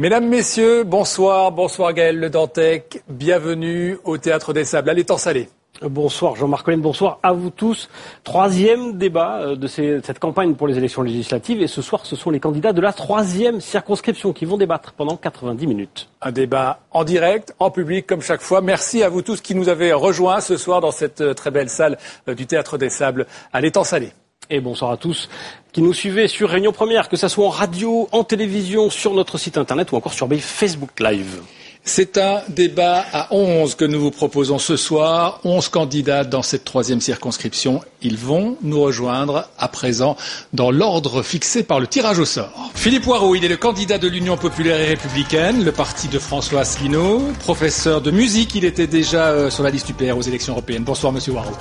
Mesdames, Messieurs, bonsoir, bonsoir Gaël Le Dantec, bienvenue au Théâtre des Sables, à l'étang salé. Bonsoir Jean-Marc Collen, bonsoir à vous tous. Troisième débat euh, de cette campagne pour les élections législatives et ce soir ce sont les candidats de la troisième circonscription qui vont débattre pendant 90 minutes. Un débat en direct, en public comme chaque fois. Merci à vous tous qui nous avez rejoints ce soir dans cette euh, très belle salle euh, du Théâtre des Sables à l'étang salé. Et bonsoir à tous qui nous suivez sur Réunion Première, que ce soit en radio, en télévision, sur notre site internet ou encore sur Facebook Live. C'est un débat à 11 que nous vous proposons ce soir. 11 candidats dans cette troisième circonscription. Ils vont nous rejoindre à présent dans l'ordre fixé par le tirage au sort. Philippe Poirot, il est le candidat de l'Union populaire et républicaine, le parti de François Asselineau. Professeur de musique, il était déjà euh, sur la liste UPR aux élections européennes. Bonsoir, monsieur Poirot.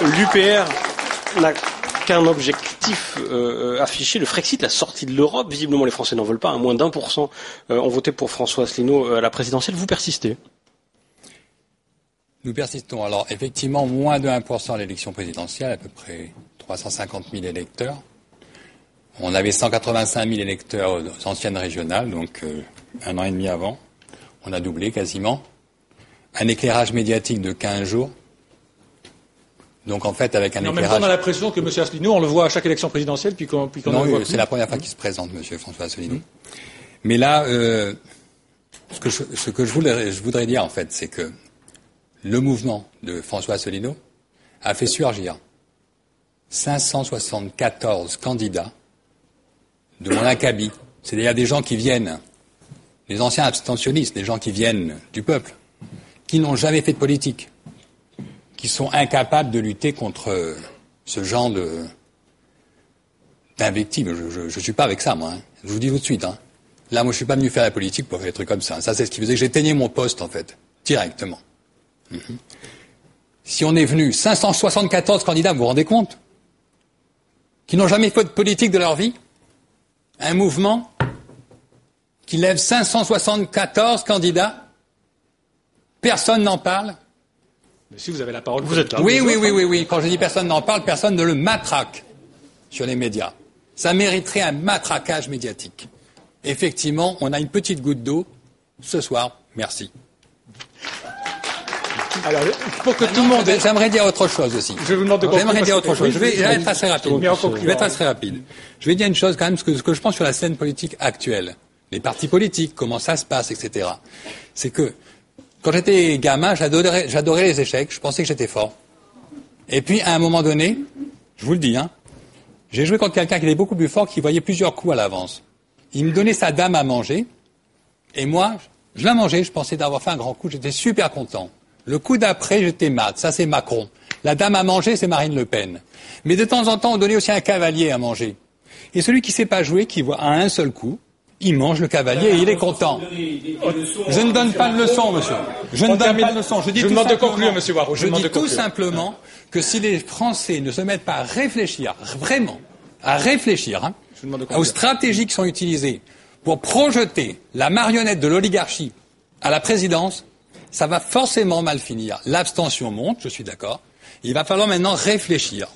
L'UPR qu'un objectif euh, affiché, le Frexit, la sortie de l'Europe. Visiblement, les Français n'en veulent pas. À moins d'un pour cent euh, ont voté pour François Asselineau euh, à la présidentielle. Vous persistez? Nous persistons. Alors, effectivement, moins de 1% à l'élection présidentielle, à peu près 350 000 électeurs. On avait 185 000 électeurs aux anciennes régionales, donc un an et demi avant. On a doublé quasiment. Un éclairage médiatique de 15 jours. Donc en fait, avec un éclairage... En même temps, on a l'impression que M. Asselineau, on le voit à chaque élection présidentielle, puis qu'on qu Non, c'est la première fois qu'il se présente, M. François Asselineau. Mais là, euh, ce que, je, ce que je, voudrais, je voudrais dire, en fait, c'est que le mouvement de François Asselineau a fait surgir 574 candidats de mon acabit. C'est-à-dire des gens qui viennent, des anciens abstentionnistes, des gens qui viennent du peuple, qui n'ont jamais fait de politique, qui sont incapables de lutter contre ce genre de d'invectives. Je ne suis pas avec ça, moi. Hein. Je vous dis tout de suite. Hein. Là, moi, je suis pas venu faire la politique pour faire des trucs comme ça. Ça, c'est ce qui faisait que j'éteignais mon poste, en fait, directement. Mhm. Si on est venu 574 candidats, vous vous rendez compte? Qui n'ont jamais fait de politique de leur vie? Un mouvement qui lève 574 candidats Personne n'en parle si vous avez la parole, vous, êtes là. Oui, oui, oui, oui, oui. Quand je dis personne n'en parle, personne ne le matraque sur les médias. Ça mériterait un matraquage médiatique. Effectivement, on a une petite goutte d'eau ce soir. Merci. Alors, pour que tout le monde. J'aimerais dire autre chose aussi. Je vous demande de J'aimerais dire autre chose. je vais, être assez rapide. Je vais être assez rapide. Je vais dire une chose quand même, ce que, ce que je pense sur la scène politique actuelle, les partis politiques, comment ça se passe, etc. C'est que quand j'étais gamin, j'adorais, les échecs, je pensais que j'étais fort. Et puis, à un moment donné, je vous le dis, hein, j'ai joué contre quelqu'un qui était beaucoup plus fort, qui voyait plusieurs coups à l'avance. Il me donnait sa dame à manger, et moi, je la mangeais, je pensais d'avoir fait un grand coup, j'étais super content. Le coup d'après, j'étais mat, ça c'est Macron. La dame à manger, c'est Marine Le Pen. Mais de temps en temps, on donnait aussi un cavalier à manger. Et celui qui ne sait pas jouer, qui voit à un seul coup, il mange le cavalier et il est content. Je ne donne pas de leçon, monsieur. Je ne donne pas de leçon. Je dis tout demande de conclure, monsieur Warro. Je, dis tout simplement que si les Français ne se mettent pas à réfléchir, vraiment, à réfléchir hein, aux stratégies qui sont utilisées pour projeter la marionnette de l'oligarchie à la présidence, ça va forcément mal finir. L'abstention monte, je suis d'accord. Il va falloir maintenant réfléchir.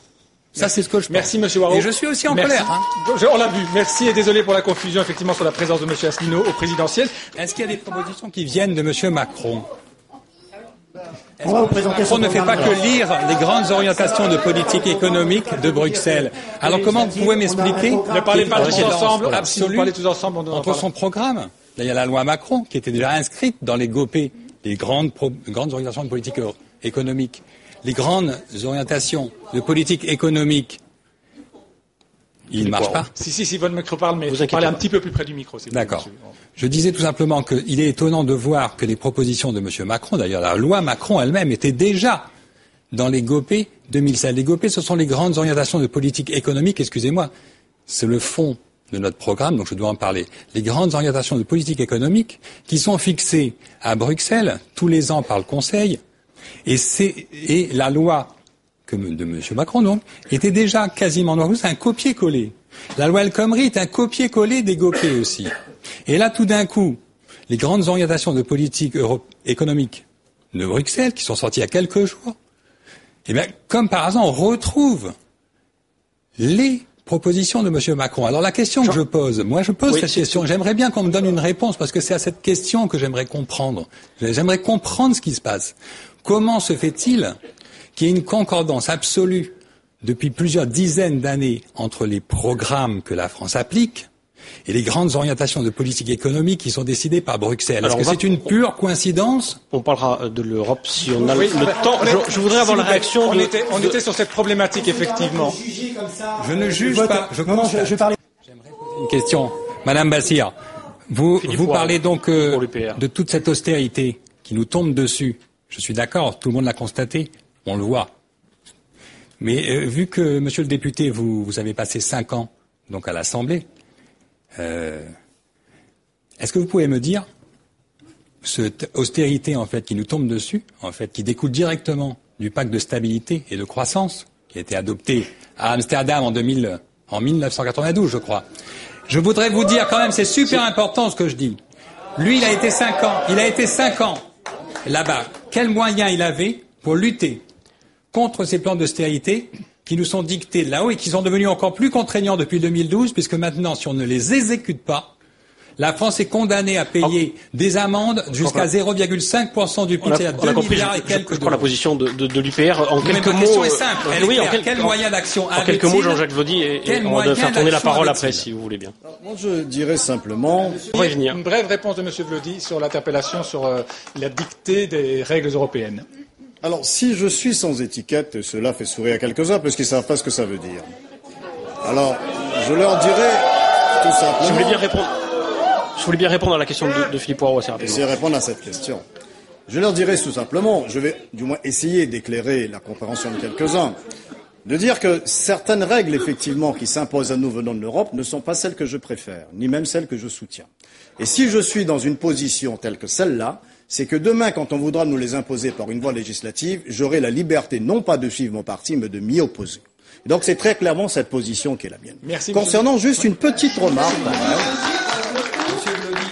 Ça, c'est ce que je pense. Merci, Monsieur Waro. Et je suis aussi en colère. Hein. on l'a vu. Merci et désolé pour la confusion, effectivement, sur la présence de Monsieur Asselineau au présidentiel. Est-ce qu'il y a des propositions qui viennent de Monsieur Macron? Macron ne fait pas que lire les grandes orientations de politique économique de Bruxelles? Alors comment vous pouvez m'expliquer Ne parlez pas tous ensemble, absolument, tous ensemble. entre son programme, il y a la loi Macron qui était déjà inscrite dans les GOP, les grandes, grandes orientations de politique économique les grandes orientations de politique économique, il ne marche pas. Si, si, si, votre micro parle, mais vous parlez un petit peu plus près du micro. D'accord. Je disais tout simplement qu'il est étonnant de voir que les propositions de M. Macron, d'ailleurs la loi Macron elle-même, était déjà dans les GOP 2016. Les GOP, ce sont les grandes orientations de politique économique, excusez-moi, c'est le fond de notre programme, donc je dois en parler. Les grandes orientations de politique économique qui sont fixées à Bruxelles tous les ans par le Conseil et, et la loi de M. Macron, donc, était déjà quasiment noire. C'est un copier-coller. La loi El Khomri est un copier-coller des GOP aussi. Et là, tout d'un coup, les grandes orientations de politique économique de Bruxelles, qui sont sorties il y a quelques jours, eh bien, comme par hasard, on retrouve les proposition de M. Macron. Alors la question que je pose, moi je pose cette question, j'aimerais bien qu'on me donne une réponse parce que c'est à cette question que j'aimerais comprendre. J'aimerais comprendre ce qui se passe. Comment se fait-il qu'il y ait une concordance absolue depuis plusieurs dizaines d'années entre les programmes que la France applique et les grandes orientations de politique économique qui sont décidées par Bruxelles? Est-ce que c'est une pure coïncidence? On parlera de l'Europe si on a le temps. je, voudrais avoir la réaction. On, était, on était sur cette problématique, effectivement. Je ne juge pas. Je, commence. je, J'aimerais poser une question. Madame Bassir, vous, vous parlez donc euh, de toute cette austérité qui nous tombe dessus. Je suis d'accord, tout le monde l'a constaté, on le voit. Mais euh, vu que, monsieur le député, vous, avez passé cinq ans donc à l'Assemblée, euh, est-ce que vous pouvez me dire cette austérité en fait qui nous tombe dessus, en fait, qui découle directement du pacte de stabilité et de croissance qui a été adopté à Amsterdam en, 2000, en 1992, je crois. Je voudrais vous dire quand même, c'est super important ce que je dis. Lui, il a été cinq ans, il a été cinq ans là-bas. Quels moyens il avait pour lutter contre ces plans d'austérité qui nous sont dictés là-haut et qui sont devenus encore plus contraignants depuis 2012, puisque maintenant, si on ne les exécute pas, la France est condamnée à payer des amendes jusqu'à 0,5% du PIB, c'est-à-dire 2 milliards et quelques je, je la position de, de, de l'UPR en quelques mots. question est simple. Euh, oui, en quel, quel moyen d'action En quelques mots, Jean-Jacques Vaudy, et, et on va faire tourner la parole après, si vous voulez bien. Moi, je dirais simplement... Une brève réponse de M. Vaudy sur l'interpellation sur euh, la dictée des règles européennes. Alors, si je suis sans étiquette, cela fait sourire à quelques-uns parce qu'ils ne savent pas ce que ça veut dire. Alors, je leur dirais tout simplement. Je voulais bien répondre. Je voulais bien répondre à la question de, de Philippe Poirot assez rapidement. Essayer répondre à cette question. Je leur dirais tout simplement, je vais du moins essayer d'éclairer la compréhension de quelques-uns, de dire que certaines règles, effectivement, qui s'imposent à nous venant de l'Europe ne sont pas celles que je préfère, ni même celles que je soutiens. Et si je suis dans une position telle que celle-là, c'est que demain, quand on voudra nous les imposer par une voie législative, j'aurai la liberté non pas de suivre mon parti, mais de m'y opposer. Donc c'est très clairement cette position qui est la mienne. Merci, Concernant juste une petite remarque.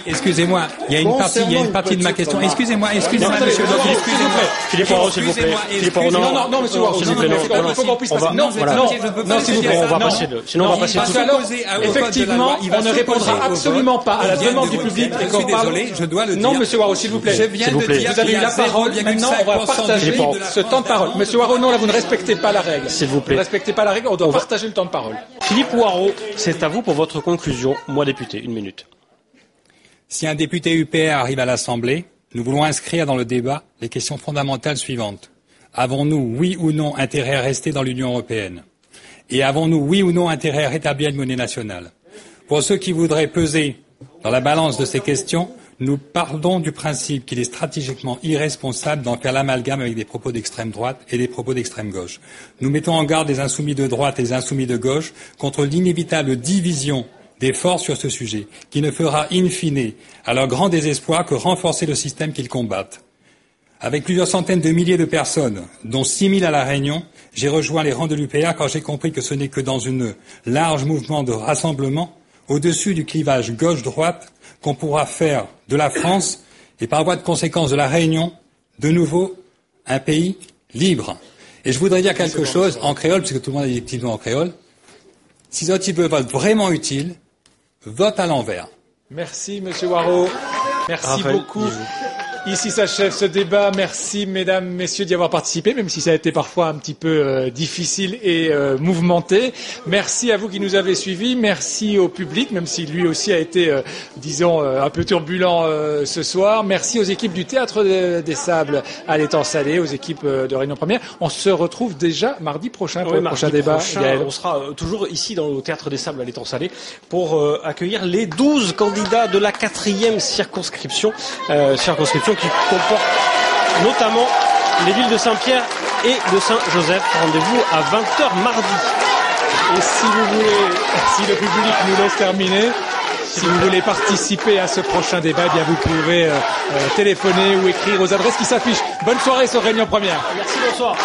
Excusez-moi, il y a une partie, il y a une partie de ma question. Excusez-moi, excusez-moi, monsieur excusez-moi. Philippe Poirot, s'il vous plaît. Philippe Poirot, non, non, non, monsieur Poirot, s'il vous plaît, non, il faut qu'on puisse passer. Non, non, s'il vous plaît, on va passer, sinon on va passer. Alors, effectivement, on ne répondra absolument pas à la demande du public et qu'on parle. je dois le dire. Non, monsieur Poirot, s'il vous plaît. Je viens de dire vous avez eu la parole. Maintenant, on va partager ce temps de parole. Monsieur Poirot, non, là, vous ne respectez pas la règle. S'il vous plaît. Vous ne respectez pas la règle, on doit partager le temps de parole. Philippe Poirot, c'est à vous pour votre conclusion. Moi, député, une minute. Si un député UPR arrive à l'Assemblée, nous voulons inscrire dans le débat les questions fondamentales suivantes. Avons-nous, oui ou non, intérêt à rester dans l'Union européenne? Et avons-nous, oui ou non, intérêt à rétablir une monnaie nationale? Pour ceux qui voudraient peser dans la balance de ces questions, nous partons du principe qu'il est stratégiquement irresponsable d'en faire l'amalgame avec des propos d'extrême droite et des propos d'extrême gauche. Nous mettons en garde les insoumis de droite et les insoumis de gauche contre l'inévitable division d'efforts sur ce sujet, qui ne fera in fine, à leur grand désespoir, que renforcer le système qu'ils combattent. Avec plusieurs centaines de milliers de personnes, dont six mille à La Réunion, j'ai rejoint les rangs de l'UPR quand j'ai compris que ce n'est que dans un large mouvement de rassemblement, au-dessus du clivage gauche-droite, qu'on pourra faire de la France, et par voie de conséquence de La Réunion, de nouveau un pays libre. Et je voudrais dire quelque chose en créole, puisque tout le monde petits mots en créole. Si ce type veut être vraiment utile, vote à l'envers. Merci, Monsieur Waro. Merci beaucoup. Ici s'achève ce débat. Merci, mesdames, messieurs, d'y avoir participé, même si ça a été parfois un petit peu euh, difficile et euh, mouvementé. Merci à vous qui nous avez suivis. Merci au public, même si lui aussi a été, euh, disons, un peu turbulent ce soir. Merci aux équipes du Théâtre des Sables à l'étang salé, aux équipes de Réunion Première. On se retrouve déjà mardi prochain pour le prochain débat. on sera toujours ici dans le Théâtre des Sables à l'étang salé pour accueillir les 12 candidats de la quatrième circonscription, circonscription qui comporte notamment les villes de Saint-Pierre et de Saint-Joseph. Rendez-vous à 20h mardi. Et si vous voulez, si le public nous laisse terminer, si vous voulez participer à ce prochain débat, eh bien vous pouvez euh, euh, téléphoner ou écrire aux adresses qui s'affichent. Bonne soirée sur Réunion Première. Merci, bonsoir.